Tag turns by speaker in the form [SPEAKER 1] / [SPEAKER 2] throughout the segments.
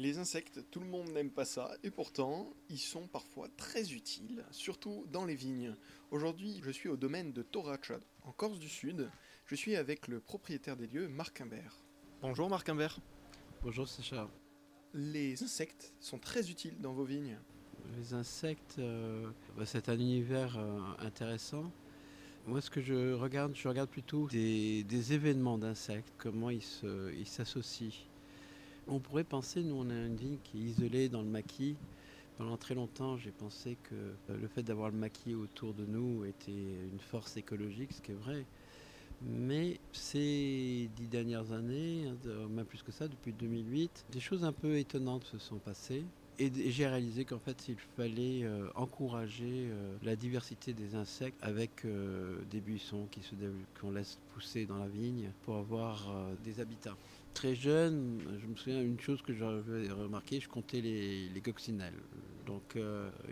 [SPEAKER 1] Les insectes, tout le monde n'aime pas ça, et pourtant, ils sont parfois très utiles, surtout dans les vignes. Aujourd'hui, je suis au domaine de Toracha, en Corse du Sud. Je suis avec le propriétaire des lieux, Marc Imbert. Bonjour Marc Imbert.
[SPEAKER 2] Bonjour Sacha.
[SPEAKER 1] Les insectes sont très utiles dans vos vignes.
[SPEAKER 2] Les insectes, euh, bah, c'est un univers euh, intéressant. Moi, ce que je regarde, je regarde plutôt des, événements d'insectes, comment ils s'associent. On pourrait penser, nous, on a une vigne qui est isolée dans le maquis. Pendant très longtemps, j'ai pensé que euh, le fait d'avoir le maquis autour de nous était une force écologique, ce qui est vrai. Mais ces dix dernières années, hein, même plus que ça, depuis 2008, des choses un peu étonnantes se sont passées. Et, j'ai réalisé qu'en fait, il fallait euh, encourager euh, la diversité des insectes avec euh, des buissons qu'on laisse pousser dans la vigne pour avoir des habitats. Très jeune, je me souviens une chose que j'avais remarqué, je comptais les, les coccinelles. Donc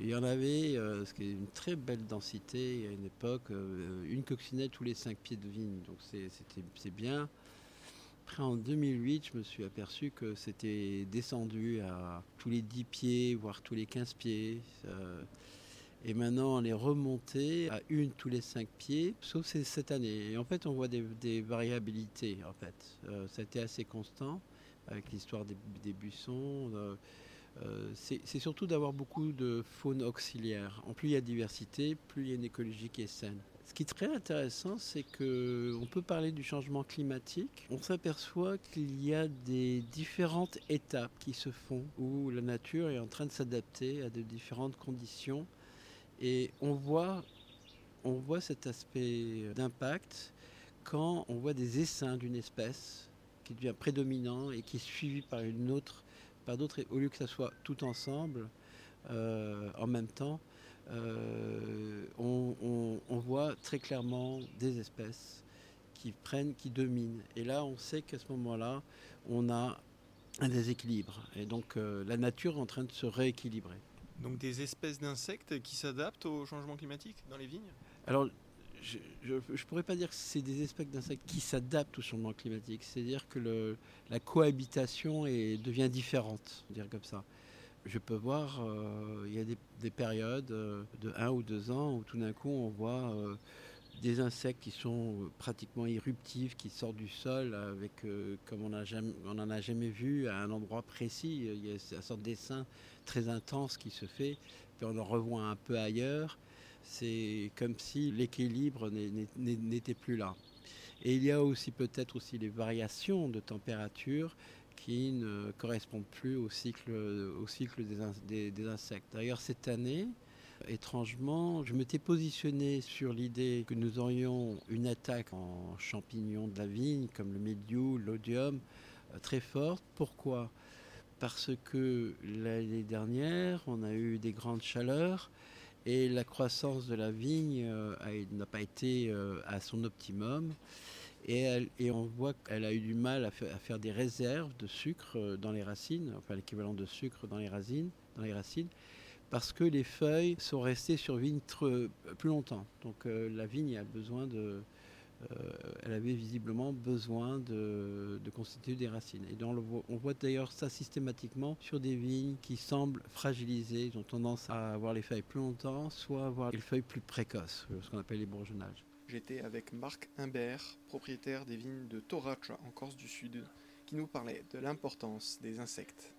[SPEAKER 2] il y en avait, ce qui est une très belle densité à une époque, une coccinelle tous les cinq pieds de vigne. Donc c'est bien. Après, en 2008, je me suis aperçu que c'était descendu à tous les 10 pieds, voire tous les 15 pieds. Euh, et maintenant, on est remonté à une tous les 5 pieds, sauf cette année. Et en fait, on voit des, variabilités. En fait, euh, été assez constant avec l'histoire des, buissons. Euh, c'est surtout d'avoir beaucoup de faune auxiliaire. En plus il y a diversité, plus il y a une écologie qui est saine. Ce qui est très intéressant, c'est qu'on peut parler du changement climatique. On s'aperçoit qu'il y a des différentes étapes qui se font où la nature est en train de s'adapter à de différentes conditions. Et on voit, on voit cet aspect d'impact quand on voit des essaims d'une espèce qui devient prédominant et qui est suivi par une autre, par d'autres, au lieu que ça soit tout ensemble, euh, en même temps, euh, on, voit très clairement des espèces qui prennent, qui dominent. Et là, on sait qu'à ce moment-là, on a un déséquilibre. Et donc, euh, la nature est en train de se rééquilibrer.
[SPEAKER 1] Donc, des espèces d'insectes qui s'adaptent au changement climatique dans les vignes?
[SPEAKER 2] Alors, je ne pourrais pas dire que c'est des espèces d'insectes qui s'adaptent au changement climatique. C'est-à-dire que le, la cohabitation est, devient différente, dire comme ça je peux voir, euh, il y a des, périodes euh, de un ou deux ans où tout d'un coup on voit euh, des insectes qui sont pratiquement irruptifs, qui sortent du sol avec, comme on n'en a jamais vu, à un endroit précis. Il y a une sorte d'essaim très intense qui se fait, puis on en revoit un peu ailleurs. C'est comme si l'équilibre n'était plus là. Et il y a aussi peut-être aussi les variations de température qui ne correspondent plus au cycle, au cycle des, des, insectes. D'ailleurs, cette année, étrangement, je m'étais positionné sur l'idée que nous aurions une attaque en champignons de la vigne, comme le médiou, l'odium, euh, très forte. Pourquoi? Parce que l'année dernière, on a eu des grandes chaleurs et la croissance de la vigne euh, n'a pas été euh, à son optimum. Et, on voit qu'elle a eu du mal à faire, des réserves de sucre euh, dans les racines, enfin l'équivalent de sucre dans les racines, dans les racines, parce que les feuilles sont restées sur vigne plus longtemps. Donc euh, la vigne a besoin de, euh, elle avait visiblement besoin de, constituer des racines. Et on, voit d'ailleurs ça systématiquement sur des vignes qui semblent fragilisées, ils ont tendance à avoir les feuilles plus longtemps, soit avoir les feuilles plus précoces, ce qu'on appelle les bourgeonnages.
[SPEAKER 1] J'étais avec Marc Imbert, propriétaire des vignes de Toracha en Corse du Sud, qui nous parlait de l'importance des insectes.